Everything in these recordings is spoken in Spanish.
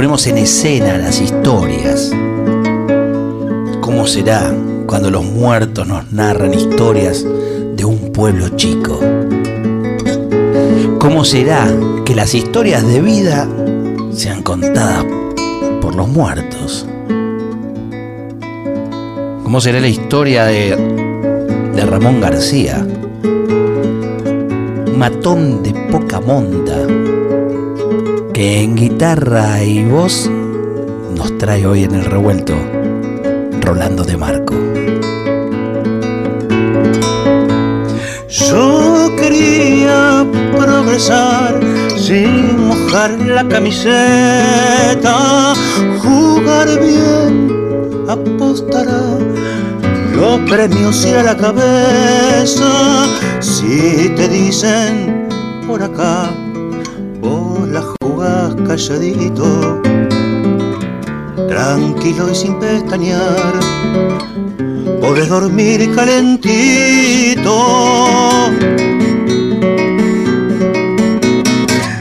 Ponemos en escena las historias ¿Cómo será cuando los muertos nos narran historias de un pueblo chico? ¿Cómo será que las historias de vida sean contadas por los muertos? ¿Cómo será la historia de, de Ramón García? Matón de poca monta en guitarra y voz nos trae hoy en el revuelto Rolando de Marco. Yo quería progresar sin mojar la camiseta, jugar bien, apostará los premios y a la cabeza. Si te dicen por acá, calladito tranquilo y sin pestañear, podés dormir calentito.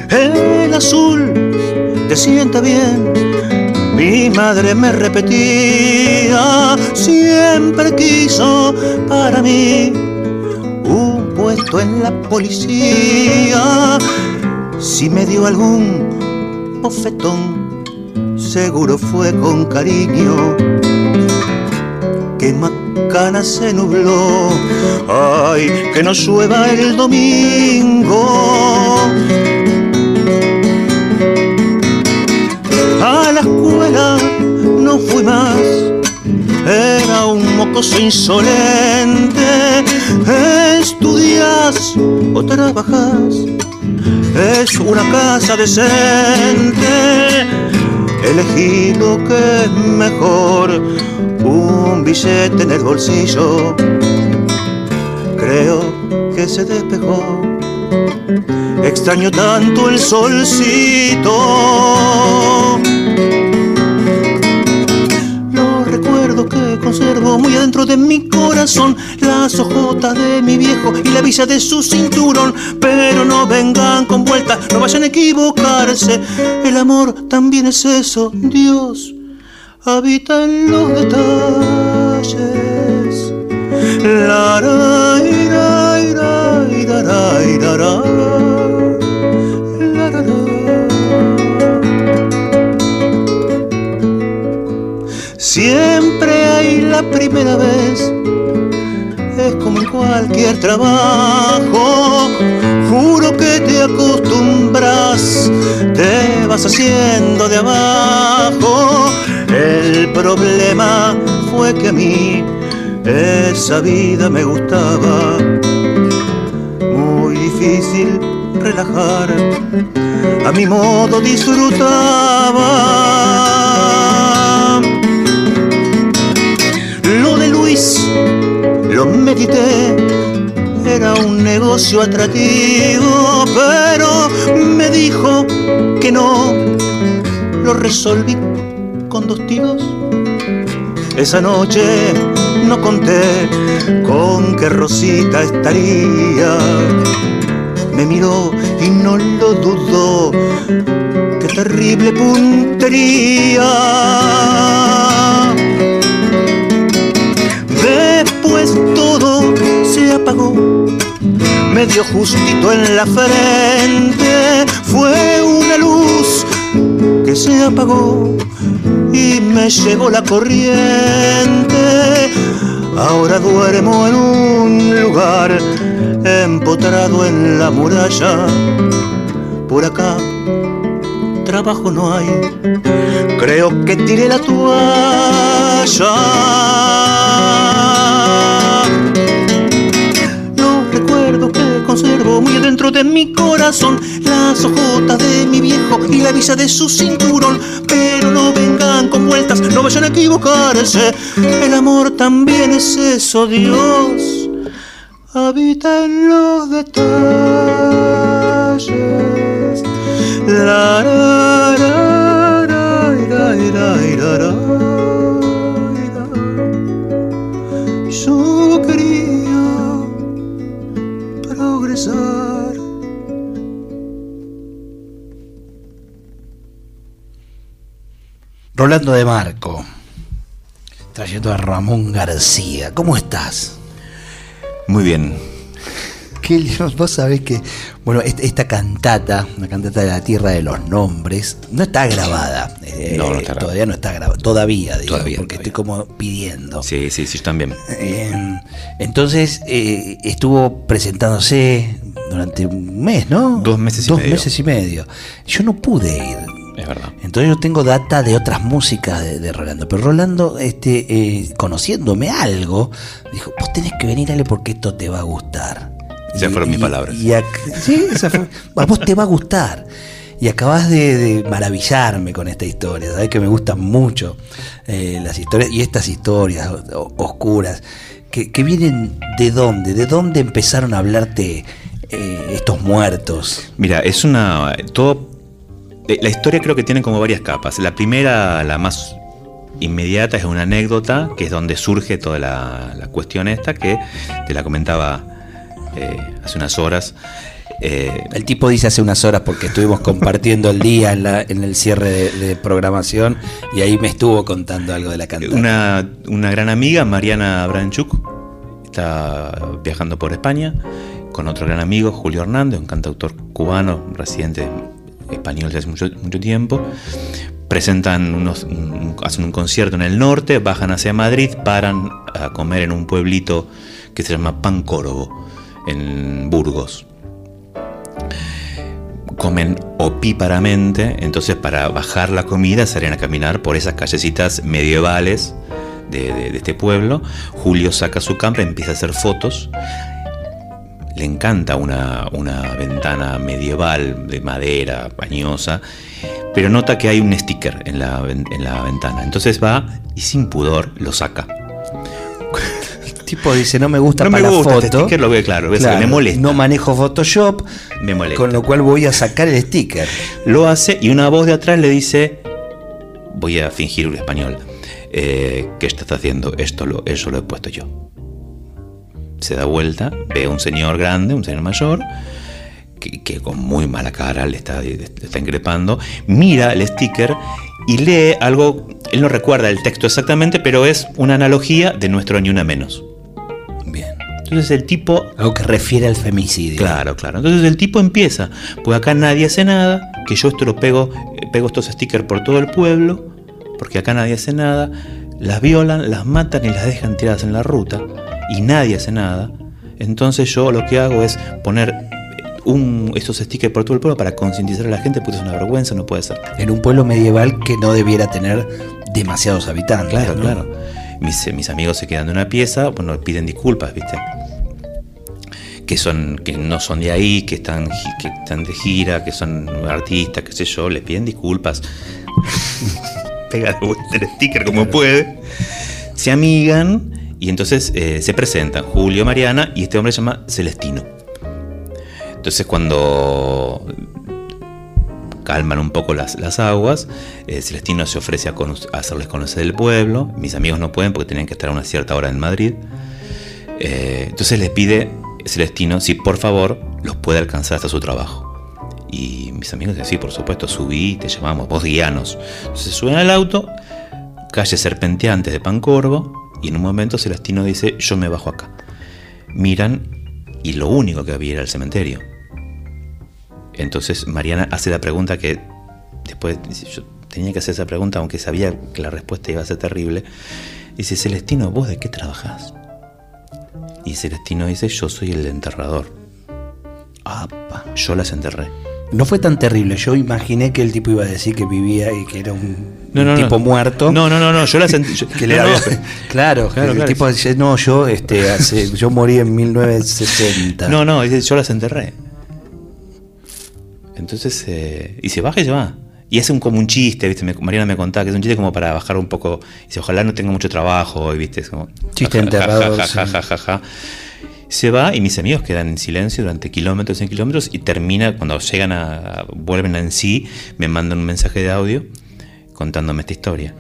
El azul te sienta bien, mi madre me repetía, siempre quiso para mí un puesto en la policía. Si me dio algún bofetón, seguro fue con cariño que Macana se nubló. Ay, que no llueva el domingo. A la escuela no fui más, era un mocoso insolente. Estudias o trabajas, es una casa decente elegí lo que es mejor, un billete en el bolsillo, creo que se despejó. Extraño tanto el solcito. Los recuerdos que conservo muy adentro de mi corazón, las hojotas de mi viejo y la visa de su cinturón. Pero no vengan con vueltas, no vayan a equivocarse. El amor también es eso, Dios habita en los detalles. La, ra, ira, ira, ira, ira, Siempre hay la primera vez, cualquier trabajo. Juro que te acostumbras, te vas haciendo de abajo. El problema fue que a mí esa vida me gustaba. Muy difícil relajar, a mi modo disfrutaba. Era un negocio atractivo, pero me dijo que no, lo resolví con dos tiros. Esa noche no conté con que Rosita estaría. Me miró y no lo dudó. Qué terrible puntería. Después. Me dio justito en la frente. Fue una luz que se apagó y me llevó la corriente. Ahora duermo en un lugar empotrado en la muralla. Por acá trabajo no hay, creo que tiré la toalla. Adentro de mi corazón, las ojotas de mi viejo y la visa de su cinturón. Pero no vengan con vueltas, no vayan a equivocarse. El amor también es eso, Dios. Habita en los detalles. Rolando de Marco, trayendo a Ramón García. ¿Cómo estás? Muy bien. Qué lindo. Vos sabés que, bueno, est- esta cantata, la cantata de la Tierra de los Nombres, no está grabada. Eh, No, no está grabada. Todavía no está grabada. Todavía, digo, Todavía, porque todavía. estoy como pidiendo. Sí, sí, sí, yo también. Eh, entonces, eh, estuvo presentándose durante un mes, ¿no? Dos meses y Dos medio. meses y medio. Yo no pude ir. Es verdad. Entonces yo tengo data de otras músicas de, de Rolando. Pero Rolando, este, eh, conociéndome algo, dijo, vos tenés que venir, Ale, porque esto te va a gustar. Esas fueron mis palabras. y sí, esa fue- a vos te va a gustar. Y acabas de, de maravillarme con esta historia. Sabés que me gustan mucho eh, las historias y estas historias oscuras. Que, que vienen de dónde? ¿De dónde empezaron a hablarte eh, estos muertos? Mira, es una. Todo. La historia creo que tiene como varias capas. La primera, la más inmediata, es una anécdota, que es donde surge toda la, la cuestión esta, que te la comentaba eh, hace unas horas. Eh, El tipo dice hace unas horas porque estuvimos compartiendo el día en, la- en el cierre de, de programación y ahí me estuvo contando algo de la cantante. Una, una gran amiga, Mariana Branchuk, está viajando por España con otro gran amigo, Julio Hernández, un cantautor cubano, residente español desde hace mucho, tiempo. Presentan unos, un- hacen un concierto en el norte, bajan hacia Madrid, paran a comer en un pueblito que se llama Pancórdobo, en Burgos comen opíparamente, entonces para bajar la comida salen a caminar por esas callecitas medievales de, de- de este pueblo. Julio saca su cámara, empieza a hacer fotos. Le encanta una, una ventana medieval de madera, pañosa, pero nota que hay un sticker en la, en la ventana. Entonces va y sin pudor lo saca. El tipo dice, no me gusta No me para gusta la este foto. sticker, lo veo claro, que me molesta. No manejo Photoshop, Me molesta. con lo cual voy a sacar el sticker. Lo hace y una voz de atrás le dice, voy a fingir un español, eh, ¿qué estás haciendo? Esto lo, eso lo he puesto yo. Se da vuelta, ve a un señor grande, un señor mayor, que, que con muy mala cara le está, le está increpando, mira el sticker y lee algo, él no recuerda el texto exactamente, pero es una analogía de nuestro ni una menos. Bien. Entonces el tipo Algo que refiere al femicidio. Claro, claro. Entonces el tipo empieza, pues acá nadie hace nada, que yo esto lo pego, pego estos stickers por todo el pueblo, porque acá nadie hace nada, las violan, las matan y las dejan tiradas en la ruta, y nadie hace nada. Entonces yo lo que hago es poner un, estos stickers por todo el pueblo para concientizar a la gente, porque es una vergüenza, no puede ser. En un pueblo medieval que no debiera tener demasiados habitantes. Claro, ¿no? claro. Mis, eh, mis amigos se quedan de una pieza, bueno, piden disculpas, ¿viste? Que, son, que no son de ahí, que están, que están de gira, que son artistas, qué sé yo, le piden disculpas. Pega de vuelta el sticker como puede. Se amigan y entonces eh, se presentan Julio, Mariana y este hombre se llama Celestino. Entonces cuando calman un poco las, las aguas. Eh, Celestino se ofrece a, hacerles conocer el pueblo. Mis amigos no pueden porque tenían que estar a una cierta hora en Madrid. Eh, entonces les pide Celestino si por favor los puede alcanzar hasta su trabajo. Y mis amigos dicen, sí, por supuesto, subí, te llamamos, vos guianos. Entonces suben al auto, calle serpenteantes de Pancorvo, y en un momento Celestino dice, yo me bajo acá. Miran y lo único que había era el cementerio. Entonces Mariana hace la pregunta que después dice, yo tenía que hacer esa pregunta aunque sabía que la respuesta iba a ser terrible. Dice, Celestino, ¿vos de qué trabajás? Y Celestino dice, yo soy el enterrador. Yo las enterré. No fue tan terrible. Yo imaginé que el tipo iba a decir que vivía y que era un, No, un no, no. tipo muerto. No, no, no, no, yo. Que le había- Claro, Claro, el claro. tipo dice, no, yo, este, hace, yo morí en 1960. No, no, yo las enterré. Entonces, eh, y se baja y se va. Y hace un, como un chiste, ¿viste? Me- Mariana me contaba que es un chiste como para bajar un poco. Dice, ojalá no tenga mucho trabajo hoy, ¿viste? Es como. Chiste ja, ja, ja, Se va y mis amigos quedan en silencio durante kilómetros y kilómetros y termina, cuando llegan a. vuelven en sí, me mandan un mensaje de audio contándome esta historia.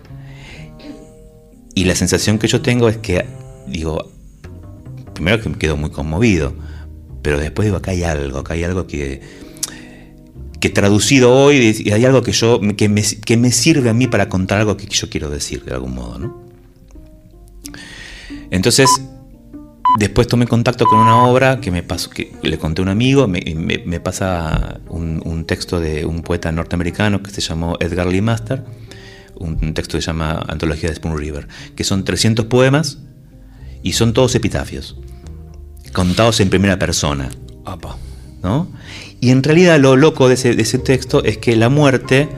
Y la sensación que yo tengo es que, digo, primero que me quedo muy conmovido, pero después digo, acá hay algo, acá hay algo que, que traducido hoy, hay algo que yo, que me, que me sirve a mí para contar algo que yo quiero decir de algún modo, ¿no? Entonces, después tomé contacto con una obra que me pasó, que le conté a un amigo, me, me- me pasa un, un texto de un poeta norteamericano que se llamó Edgar Lee Master, un, un texto que se llama Antología de Spoon River, que son 300 poemas y son todos epitafios, contados en primera persona. ¿no? Y en realidad lo loco de ese, de ese texto es que la muerte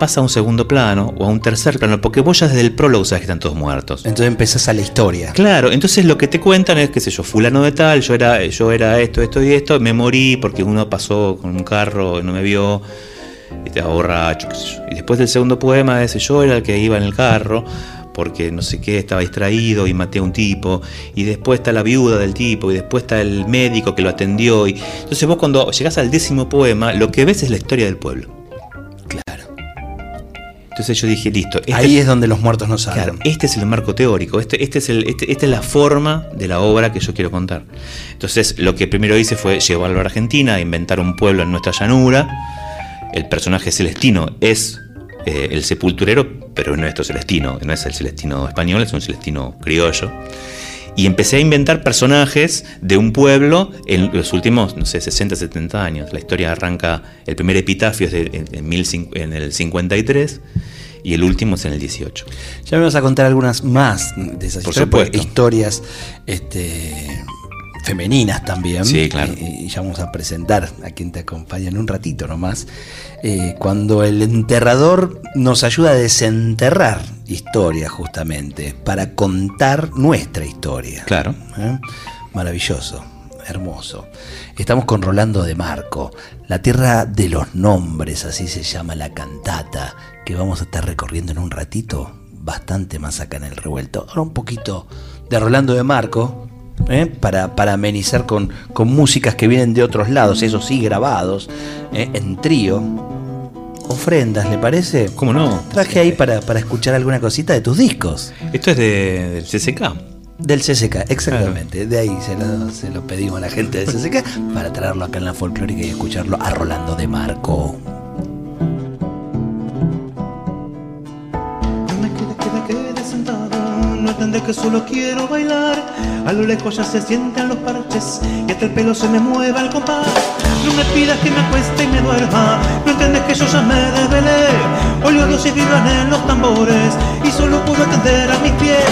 pasa a un segundo plano o a un tercer plano, porque vos ya desde el prólogo sabes que están todos muertos. Entonces empezás a la historia. Claro, entonces lo que te cuentan es, qué sé yo, fulano de tal, yo era, yo era esto, esto y esto, me morí porque uno pasó con un carro y no me vio, y estaba borracho, qué sé yo. Y después del segundo poema es, yo era el que iba en el carro, porque no sé qué, estaba distraído y maté a un tipo, y después está la viuda del tipo, y después está el médico que lo atendió. Y... Entonces vos cuando llegás al décimo poema, lo que ves es la historia del pueblo. Entonces yo dije, listo, este Ahí es donde los muertos no salen. Claro, este es el marco teórico, este, este es el, este- esta es la forma de la obra que yo quiero contar. Entonces, lo que primero hice fue llevarlo a Argentina, inventar un pueblo en nuestra llanura. El personaje celestino es eh, el sepulturero, pero no es nuestro celestino, no es el celestino español, es un celestino criollo. Y empecé a inventar personajes de un pueblo en los últimos, no sé, 60, 70 años. La historia arranca, el primer epitafio es de- en, en mil cin- en el 53 y el último es en el 18. Ya me vas a contar algunas más de esas Por historias, este, femeninas también. Sí, claro. Y, y ya vamos a presentar a quien te acompaña en un ratito nomás. Eh, cuando el enterrador nos ayuda a desenterrar historias justamente, para contar nuestra historia. Claro. ¿Eh? Maravilloso, hermoso. Estamos con Rolando de Marco, La Tierra de los Nombres, así se llama la cantata, que vamos a estar recorriendo en un ratito, bastante más acá en el revuelto. Ahora un poquito de Rolando de Marco, ¿eh? para, para amenizar con, con músicas que vienen de otros lados, eso sí, grabados, ¿eh? en trío. Ofrendas, ¿le parece? ¿Cómo no? Traje ahí para, para escuchar alguna cosita de tus discos. Esto es de, del CCK. Del CCK, exactamente. De ahí se lo, se lo pedimos a la gente del CCK para traerlo acá en la folclórica y escucharlo a Rolando de Marco. No entendés que solo quiero bailar. A lo lejos ya se sienten los parches y hasta el pelo se me mueva al compás. No me pidas que me acueste y me duerma. No entendés que yo ya me desvelé. Hoy los dioses vibran en los tambores y solo puedo atender a mis pies.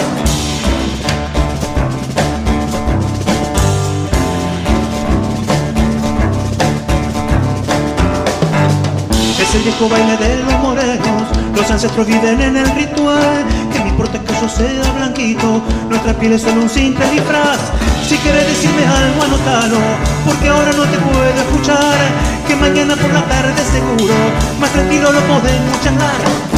Es el viejo baile de los morenos, los ancestros viven en el ritual. Que me importa que yo sea blanquito, nuestra piel es solo un simple disfraz. Si quieres decirme algo, anótalo, porque ahora no te puedo escuchar. Que mañana por la tarde seguro, más tranquilo lo podemos charlar.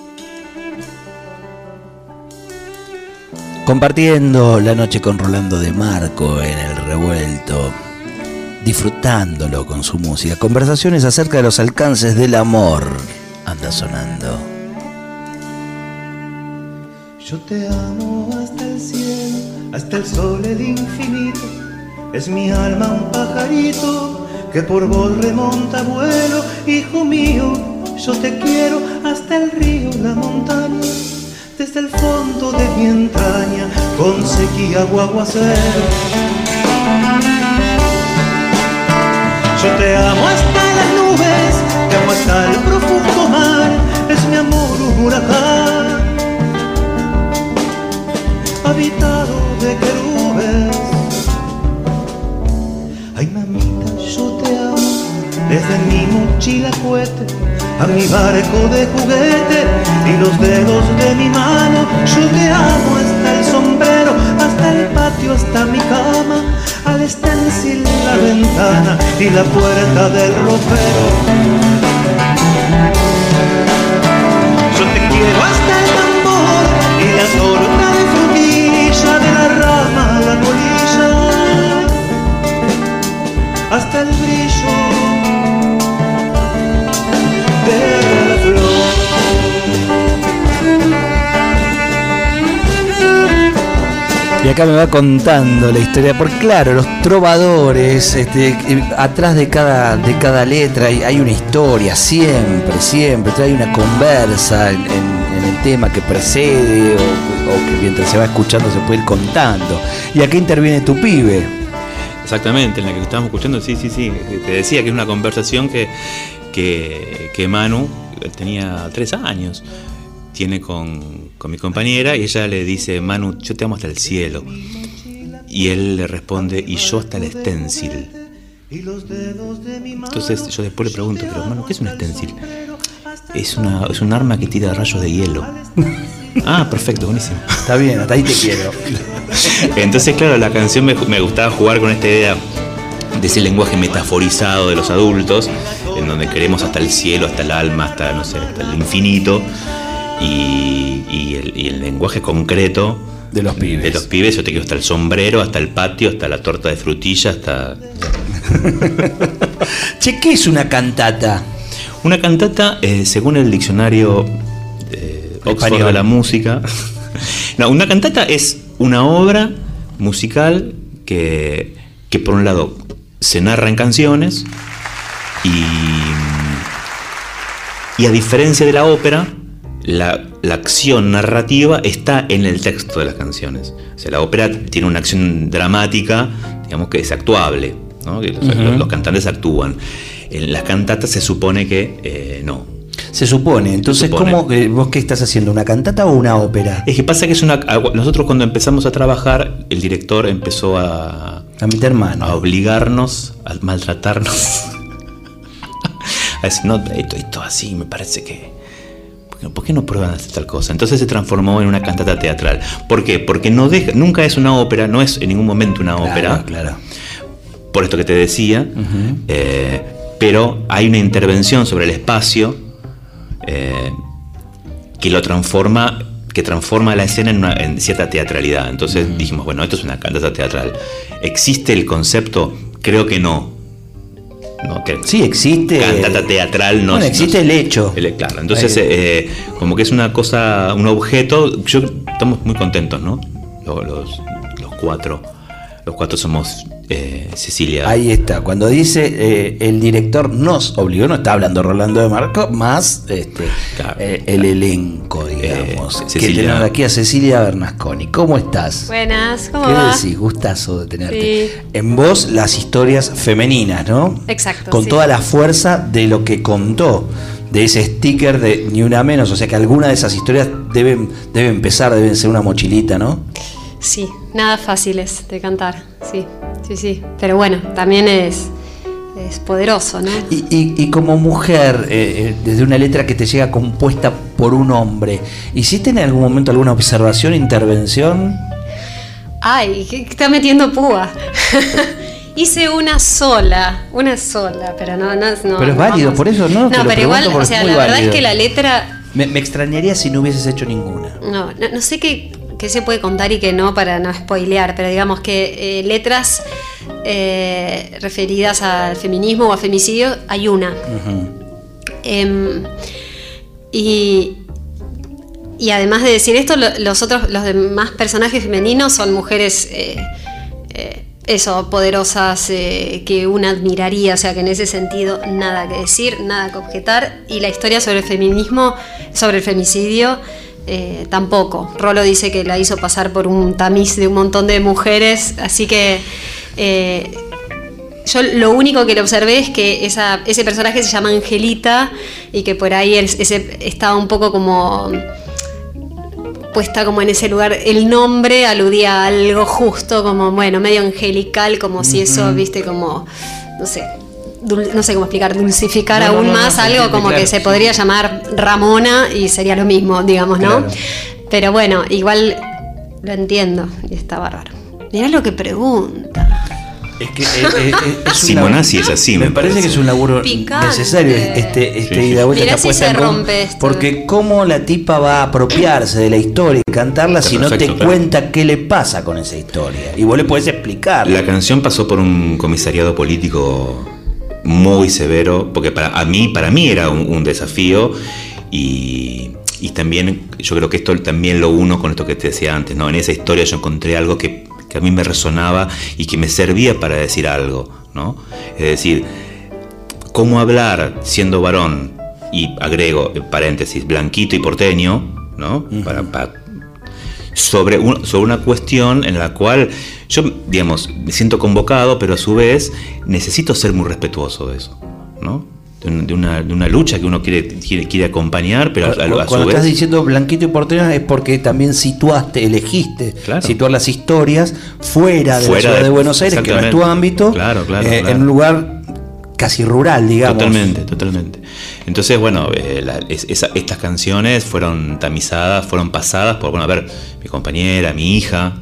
Compartiendo la noche con Rolando de Marco en el revuelto, disfrutándolo con su música, conversaciones acerca de los alcances del amor. Anda sonando. Yo te amo hasta el cielo, hasta el sol, el infinito. Es mi alma un pajarito que por vos remonta vuelo. Hijo mío, yo te quiero hasta el río, la montaña. Desde el fondo de mi entraña, con sequía o aguacero. Yo te amo hasta las nubes, te amo hasta el profundo mar. Es mi amor un huracán habitado de querubes. Ay, mamita, yo te amo desde mi mochila cohete a mi barco de juguete y los dedos de mi mano. Yo te amo hasta el sombrero, hasta el patio, hasta mi cama, al stencil, la ventana y la puerta del ropero. Yo te quiero hasta el tambor y la torta acá me va contando la historia, porque claro, los trovadores, este, eh, atrás de cada, de cada letra hay, una historia, siempre, siempre, hay una conversa en, el tema que precede o, que mientras se va escuchando se puede ir contando. Y acá interviene tu pibe. Exactamente, en la que estábamos escuchando, sí, sí, sí. Te decía que es una conversación que, que, que Manu tenía tres años. Tiene con, con mi compañera y ella le dice, Manu, yo te amo hasta el cielo. Y él le responde, y yo hasta el stencil. Entonces yo después le pregunto, pero Manu, ¿qué es un stencil? Es, una, es un arma que tira rayos de hielo. ah, perfecto, buenísimo. Está bien, hasta ahí te quiero. Entonces, claro, la canción me, me gustaba jugar con esta idea de ese lenguaje metaforizado de los adultos, en donde queremos hasta el cielo, hasta el alma, hasta, no sé, hasta el infinito, y, y el, y el lenguaje concreto De los pibes. De los pibes, yo te quiero hasta el sombrero, hasta el patio, hasta la torta de frutilla, hasta... Che, ¿qué es una cantata? Una cantata, eh, según el diccionario de Oxford de la música, no, una cantata es una obra musical que, que por un lado se narra en canciones y, y a diferencia de la ópera, la, la acción narrativa está en el texto de las canciones. O sea, la ópera tiene una acción dramática, digamos que es actuable, ¿no? los, los- los cantantes actúan. En las cantatas se supone que eh, no. Se supone. Entonces, supone. ¿cómo, eh, ¿vos qué estás haciendo? ¿Una cantata o una ópera? Es que pasa que es una. Nosotros cuando empezamos a trabajar, el director empezó a, A meter mano. a obligarnos, a maltratarnos. a decir, no, esto, esto así, me parece que. ¿Por qué no- ¿Por qué no prueban hacer tal cosa? Entonces se transformó en una cantata teatral. ¿Por qué? Porque no deja, nunca es una ópera, no es en ningún momento una Claro, ópera, Claro. por esto que te decía, eh, pero hay una intervención sobre el espacio eh, que lo transforma, que transforma la escena en, una- en cierta teatralidad. Entonces dijimos, bueno, esto es una cantata teatral. ¿Existe el concepto? Creo que no. No, Sí, existe. Cantata teatral no Bueno, no- existe el hecho. el- claro, entonces eh, como que es una cosa, un objeto, yo estamos muy contentos, ¿no? Los, los- los cuatro, los cuatro somos eh, Cecilia. Ahí está. Cuando dice eh, el director nos obligó, no está hablando Rolando de Marco, más este, Claro, eh, el elenco, digamos. Eh, que tenemos aquí a Cecilia Bernasconi. ¿Cómo estás? Buenas, ¿cómo ¿Qué va? decís? Gustazo de tenerte. Sí. En vos las historias femeninas, ¿no? Exacto, Con sí. toda la fuerza de lo que contó, de ese sticker de ni una menos. O sea que alguna de esas historias deben, deben empezar, deben ser una mochilita, ¿no? Sí, nada fáciles de cantar, sí, sí, sí. Pero bueno, también es, es poderoso, ¿no? Y, y- y como mujer, eh, eh, desde una letra que te llega compuesta por un hombre, ¿hiciste en algún momento alguna observación, intervención? Ay, que está metiendo púa. Hice una sola, una sola, pero no, no, no Pero es válido, vamos. por eso, ¿no? Te No, lo pero igual, o sea, la verdad es que la letra, Me, me extrañaría si no hubieses hecho ninguna. no, no, no sé qué, qué se puede contar y qué no para no spoilear, pero digamos que eh, letras eh, referidas al feminismo o a femicidio hay una. Em, y, y además de decir esto, lo- los otros, los demás personajes femeninos son mujeres, eh, eso, poderosas, eh, que una admiraría, o sea que en ese sentido nada que decir, nada que objetar. Y la historia sobre el feminismo, sobre el femicidio, eh, tampoco. Rolo dice que la hizo pasar por un tamiz de un montón de mujeres, así que... eh, yo lo único que le observé es que esa, ese personaje se llama Angelita y que por ahí es- ese, estaba un poco como puesta como en ese lugar. El nombre aludía a algo justo, como bueno, medio angelical, como si eso, viste, como, no sé. Dul- no sé cómo explicar, dulcificar No, aún no, no, más algo entiende, como claro, que se sí. podría llamar Ramona y sería lo mismo, digamos, ¿no? Claro. Pero bueno, igual lo entiendo y está bárbaro. Mirá lo que pregunta. Es que eh, eh, eh, es un Simonazzi laburo- es así, Me me parece parece. que es un laburo Picante. necesario este, este Sí, sí. ida vuelta, Mirá esta si puesta se en común, rompe esto. Porque cómo la tipa va a apropiarse de la historia y cantarla Está si no te claro. cuenta qué le pasa con esa historia. Y vos le podés explicar. La canción pasó por un comisariado político muy severo, porque para a mí, para mí era un, un desafío y, y también yo creo que esto también lo uno con esto que te decía antes, ¿no? En esa historia yo encontré algo que, que a mí me resonaba y que me servía para decir algo, ¿no? Es decir, cómo hablar siendo varón y agrego en paréntesis blanquito y porteño, ¿no? Para- para, sobre, un- sobre una cuestión en la cual yo, digamos, me siento convocado, pero a su vez necesito ser muy respetuoso de eso, ¿no? De, un- de una, de una lucha que uno quiere, quiere, quiere acompañar, pero a, a- a su Cuando vez... estás diciendo blanquito y porteño es porque también situaste, elegiste Claro. situar las historias fuera de Fuera la ciudad de, de- Buenos Aires, que no es tu ámbito, Claro, claro, eh, claro. en un lugar casi rural, digamos. Totalmente, totalmente. Entonces, bueno, eh, la- es- esa- estas canciones fueron tamizadas, fueron pasadas por, bueno, a ver, mi compañera, mi hija.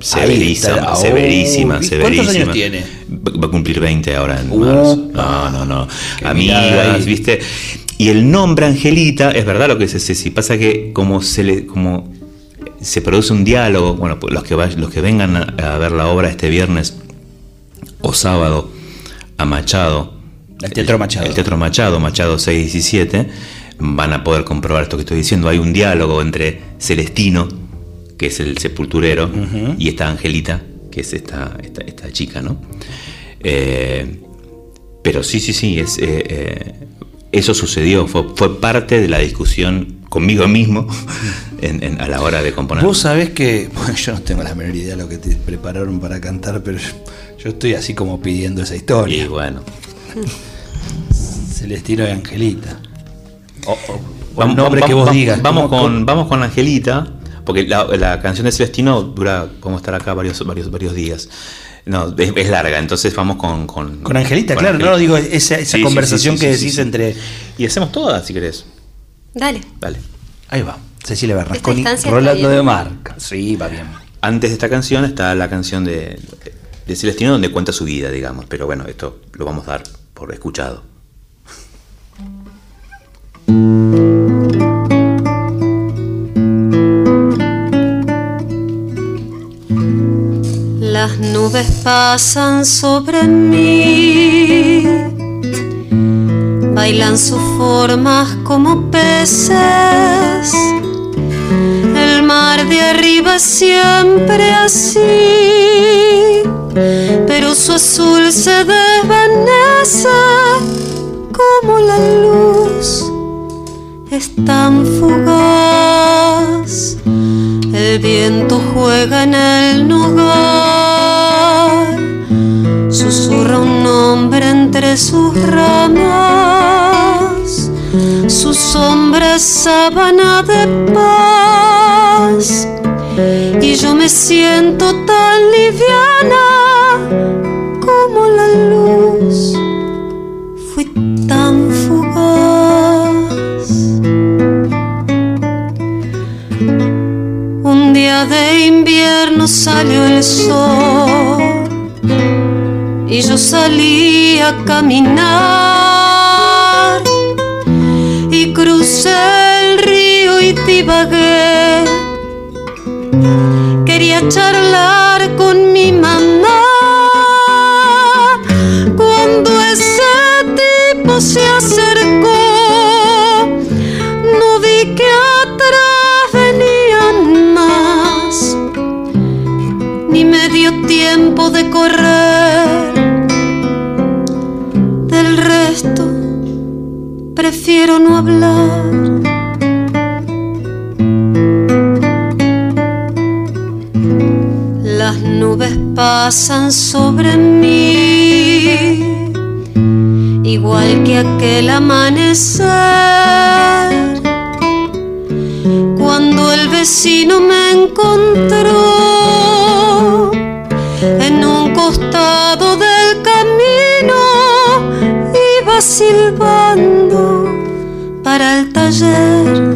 Severísima, severísima, severísima. ¿cuántos años tiene? Va va a cumplir 20 ahora en Upa. marzo. No, no, no. Amigas. ¿viste? Y el nombre Angelita, es verdad lo que dice Ceci, pasa que como se le, como se produce un diálogo, bueno, pues los que vay- los que vengan a, a ver la obra este viernes o sábado a Machado, El Teatro Machado. el Teatro Machado, Machado 617, van a poder comprobar esto que estoy diciendo. Hay un diálogo entre Celestino, que es el sepulturero, y esta Angelita, que es esta, esta, esta chica, ¿no? Eh, pero sí, sí, sí, es, eh, eh, eso sucedió, fue, fue parte de la discusión conmigo mismo en- en- a la hora de componer. Vos sabés que, bueno, yo no tengo la menor idea de lo que te prepararon para cantar, pero yo, estoy así como pidiendo esa Y historia. bueno, Celestino y Angelita. O, o- o el Vamos- nombre vamos- que vos vamos- digas. Vamos ¿Cómo- con, vamos con Angelita, porque la, la canción de Celestino dura, podemos estar acá varios, varios, varios días. No, es, es larga, entonces vamos con. Con, Con Angelita, con claro, Angelita. no digo esa, esa Sí, sí, conversación sí, sí, que decís sí. entre. Y hacemos todas, si querés. Dale. Dale. Ahí va, Cecilia instancia Rolando de Marca. Sí, va bien. Antes de esta canción está la canción de, de Celestino donde cuenta su vida, digamos. Pero bueno, esto lo vamos a dar por escuchado. Las nubes pasan sobre mí, bailan sus formas como peces. El mar de arriba siempre así, pero su azul se desvanece como la luz. Es tan fugaz. El viento juega en el nogal, susurra un nombre entre sus ramas, su sombra es sábana de paz, y yo me siento tan liviana como la luz, fui tan fugaz. Un día de invierno salió el sol y yo salí a caminar pasan sobre mí, igual que aquel amanecer, cuando el vecino me encontró en un costado del camino, iba silbando para el taller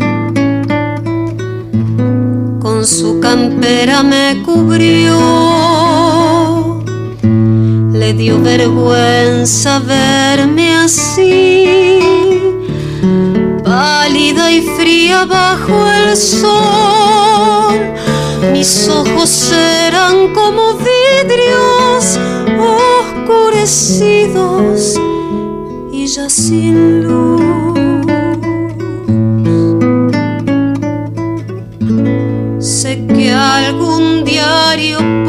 con su campera me cubrió. Dio vergüenza verme así, pálida y fría bajo el sol. Mis ojos eran como vidrios oscurecidos y ya sin luz. Sé que algún diario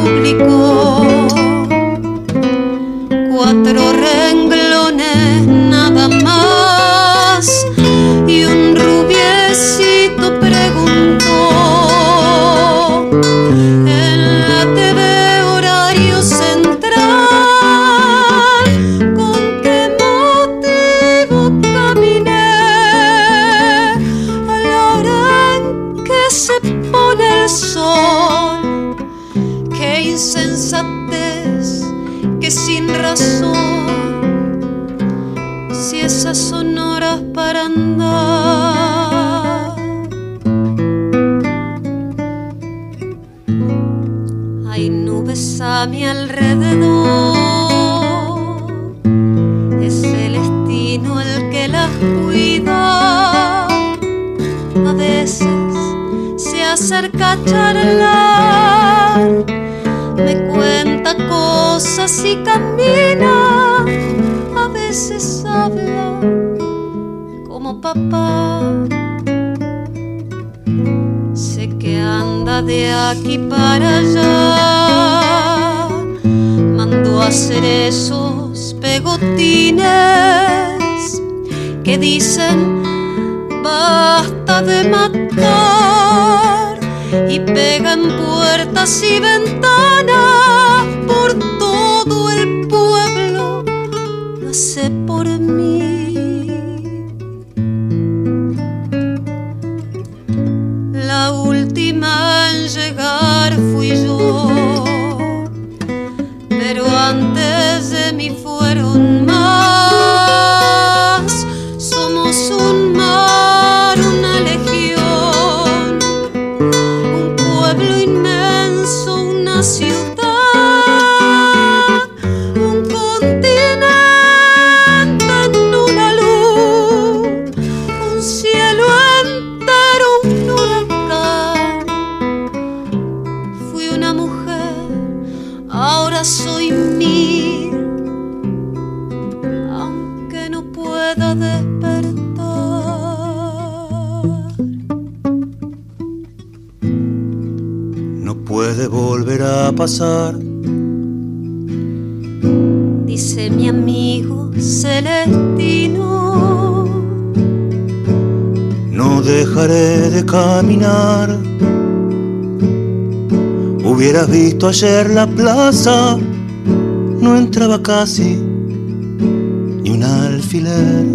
sin razón, si esas son horas para andar. Hay nubes a mi alrededor, es el destino el que las cuida. A veces se acerca a charlar, y camina. A veces habla como papá. Sé que anda de aquí para allá. Mandó a hacer esos pegotines que dicen basta de matar y pegan puertas y ventanas Hubieras visto ayer la plaza, no entraba casi ni un alfiler.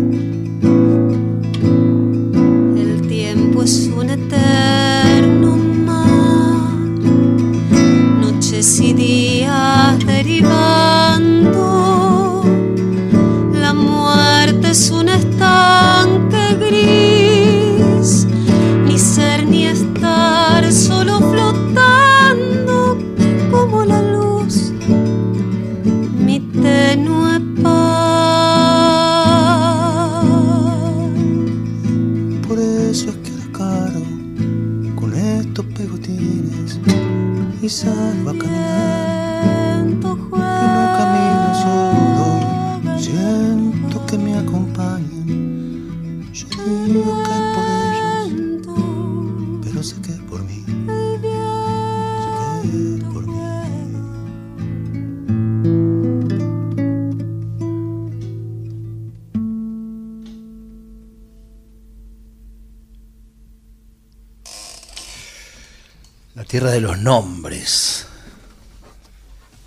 Los nombres.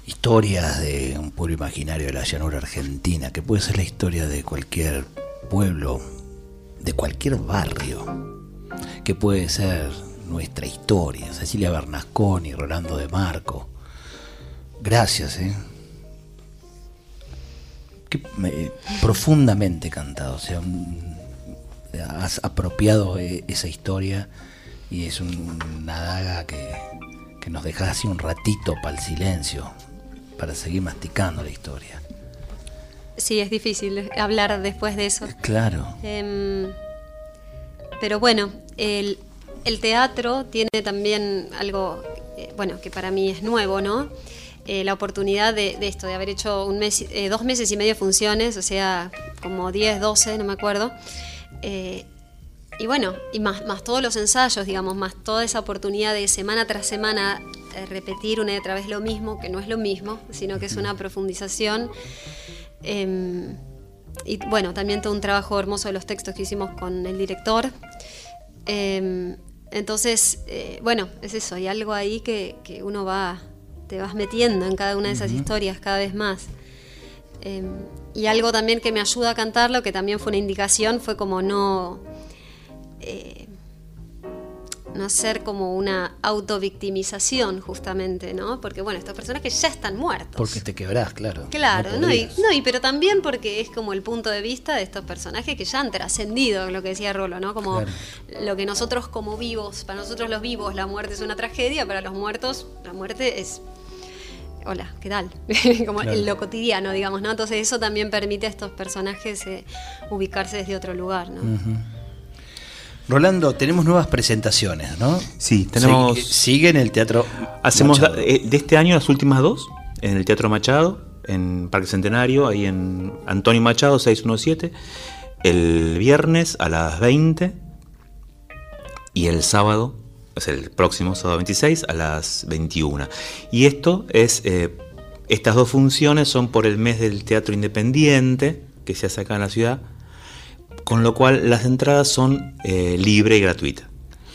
Historias de un pueblo imaginario de la llanura argentina, que puede ser la historia de cualquier pueblo, de cualquier barrio, que puede ser nuestra historia. Cecilia Bernasconi, Rolando de Marco. Gracias, ¿eh? Que me- profundamente cantado, o sea, un- has apropiado eh, esa historia y es un- una daga que, que nos deja así un ratito para el silencio, para seguir masticando la historia. Sí, es difícil hablar después de eso. Claro, Em, pero bueno, el, el teatro tiene también algo, eh, bueno, que para mí es nuevo, ¿no? Eh, la oportunidad de, de esto, de haber hecho un mes, eh, dos meses y medio de funciones, o sea, como 10, 12, no me acuerdo. Y bueno, y más, más todos los ensayos, digamos, más toda esa oportunidad de semana tras semana eh, repetir una y otra vez lo mismo, que no es lo mismo, sino que es una profundización. Em, y bueno, también todo un trabajo hermoso de los textos que hicimos con el director. Em, entonces, eh, bueno, es eso, hay algo ahí que, que uno va, te vas metiendo en cada una de esas historias cada vez más. Em, y algo también que me ayuda a cantarlo, que también fue una indicación, fue como no, eh, no hacer como una autovictimización justamente, ¿no? Porque bueno, estos personajes ya están muertos. porque te quebrás, claro. Claro, no, y, no, y pero también porque es como el punto de vista de estos personajes que ya han trascendido lo que decía Rolo, ¿no? Como Claro. lo que nosotros como vivos, para nosotros los vivos la muerte es una tragedia, para los muertos la muerte es hola, ¿qué tal? como Claro. en lo cotidiano, digamos, ¿no? Entonces eso también permite a estos personajes eh, ubicarse desde otro lugar, ¿no? Rolando, tenemos nuevas presentaciones, ¿no? Sí, tenemos- Sig- sigue en el teatro. Hacemos Machado. eh, de este año las últimas dos, en el Teatro Machado, en Parque Centenario, ahí en Antonio Machado 617, el viernes a las 20 y el sábado, es el próximo sábado 26 a las 21. Y esto es, eh, estas dos funciones son por el mes del teatro independiente que se hace acá en la ciudad, con lo cual las entradas son eh, libre y gratuita.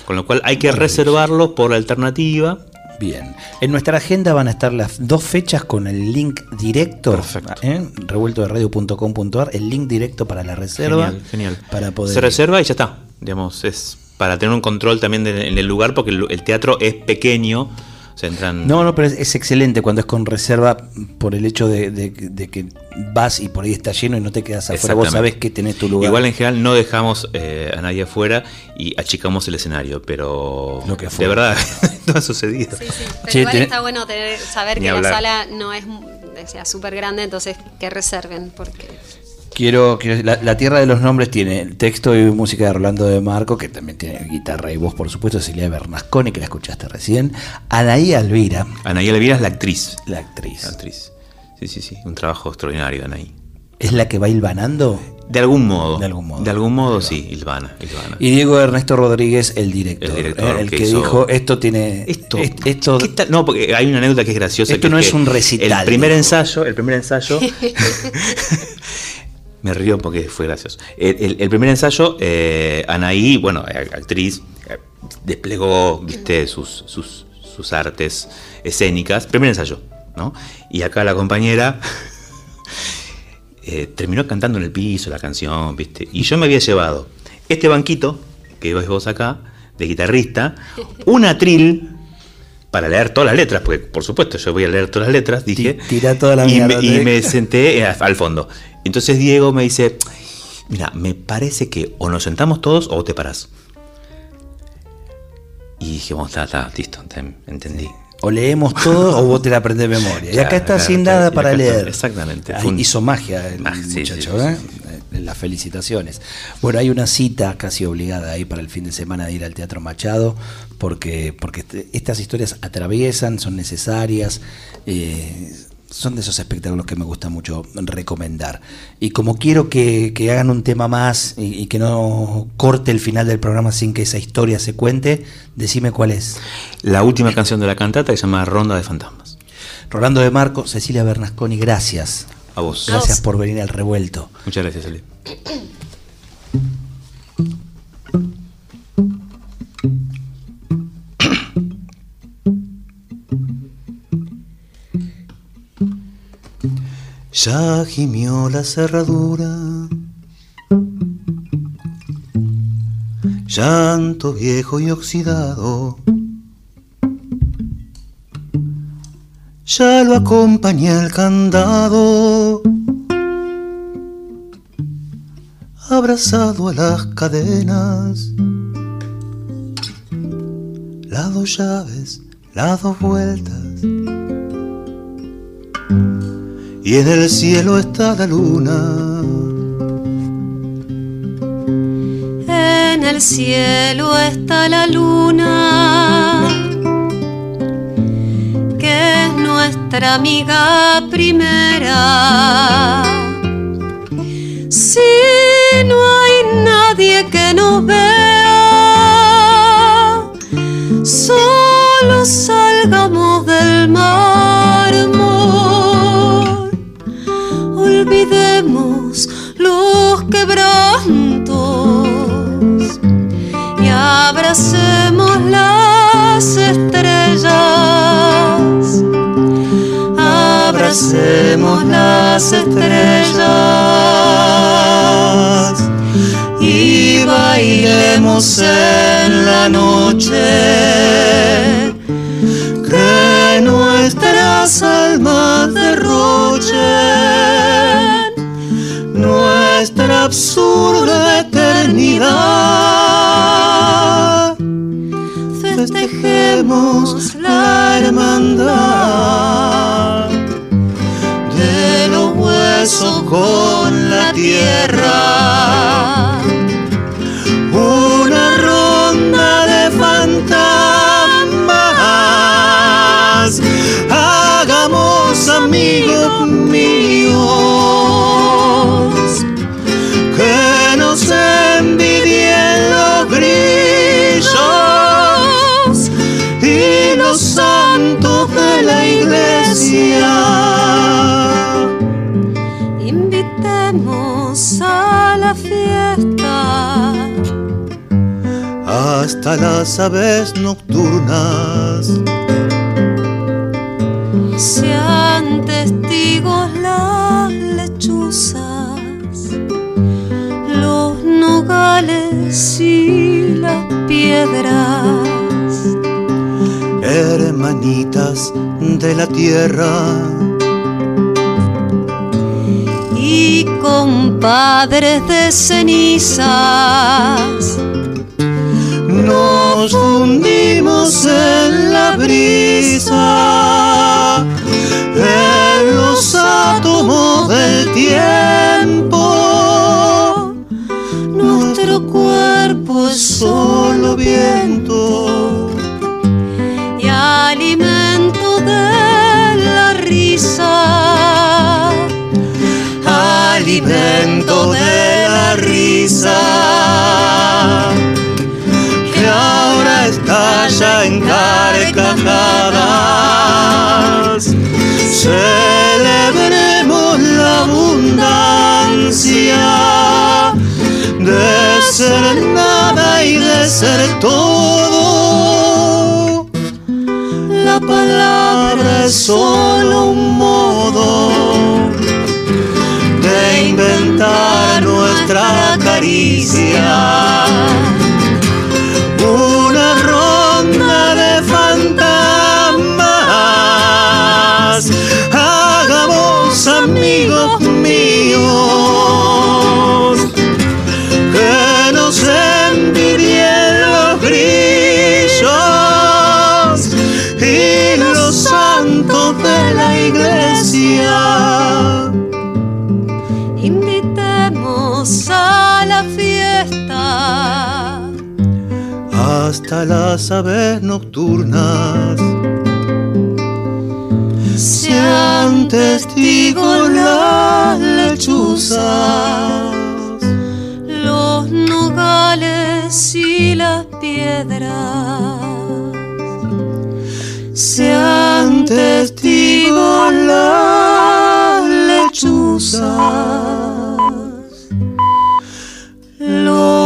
Con lo cual hay que reservarlos por alternativa. Bien. En nuestra agenda van a estar las dos fechas con el link directo. Perfecto. ¿eh? Revuelto de radio.com.ar, el link directo para la reserva. Genial, genial. Para poder. Se reserva y ya está. Digamos, es para tener un control también de- en el lugar, porque el, el teatro es pequeño. Se entran. No, no, pero es, es excelente cuando es con reserva por el hecho de, de- de que vas y por ahí está lleno y no te quedas afuera. Vos sabés que tenés tu lugar. Igual en general no dejamos eh, a nadie afuera y achicamos el escenario, pero Lo que fue. de verdad no ha sucedido. Sí, sí. Pero Che, igual tenés- está bueno tener, saber Ni que la sala no es o sea, súper grande, entonces que reserven, porque Quiero, quiero- la, la Tierra de los Nombres tiene el texto y música de Rolando de Marco, que también tiene guitarra y voz, por supuesto, Cecilia Bernasconi, que la escuchaste recién, Anaí Alvira, Anaí Elvira es la actriz. la actriz. La actriz. Sí, sí, sí. Un trabajo extraordinario, Anaí. ¿Es la que va hilvanando? De algún modo. De algún modo. De algún modo, sí, Ilvana. Ilvana. Y Diego Ernesto Rodríguez, el director, El director ¿eh? el que hizo- dijo, esto tiene... Esto, est- esto ¿qué tal? No, porque hay una anécdota que es graciosa. Esto que no es que un recital, El primer dijo. ensayo, el primer ensayo. me río porque fue gracioso. El, primer ensayo, eh, Anaí, bueno, eh, actriz, eh, desplegó, viste, sus, sus, artes escénicas. Primer ensayo, ¿no? Y acá la compañera. terminó cantando en el piso la canción, ¿viste? Y yo me había llevado este banquito, que ves vos acá, de guitarrista, un atril para leer todas las letras, porque por supuesto yo voy a leer todas las letras, dije. Ti- tira toda la y, me, y me senté eh, al fondo. Entonces Diego me dice, mira, me parece que o nos sentamos todos o te parás. Y dije, bueno, está, está, listo, entendí. O leemos todo o vos te la aprendés de memoria. y acá está claro, sin nada para está, leer. exactamente. Ahí hizo magia el Ah, muchacho, sí, sí, ¿eh? Eh, Las felicitaciones. Bueno, hay una cita casi obligada ahí para el fin de semana de ir al Teatro Machado, porque, porque este- estas historias atraviesan, son necesarias, eh, son de esos espectáculos que me gusta mucho recomendar. Y como quiero que, que hagan un tema más y, y que no corte el final del programa sin que esa historia se cuente, decime cuál es. La última canción de la cantata que se llama Ronda de Fantasmas. Rolando de Marco, Cecilia Bernasconi, gracias. A vos. Gracias por venir al revuelto. Muchas gracias, Ale. Ya gimió la cerradura, llanto viejo y oxidado. Ya lo acompaña el candado. Abrazado a las cadenas. Las dos llaves, las dos vueltas y en el cielo está la luna. En el cielo está la luna, que es nuestra amiga primera. No hay nadie que nos vea, solo salgamos del mar olvidemos los quebrantos y abracemos las estrellas. Abracemos las estrellas y bailemos en la noche que nuestras almas derrochen nuestra absurda eternidad. Festejemos la hermandad hasta las aves nocturnas. Sean testigos las lechuzas, los nogales y las piedras, hermanitas de la tierra. Y compadres de cenizas, nos fundimos en la brisa, Celebremos la abundancia de ser nada y de ser todo. La palabra es solo un modo de inventar nuestra caricia hasta las aves nocturnas. Sean testigos las lechuzas, los nogales y las piedras. Sean testigos las lechuzas los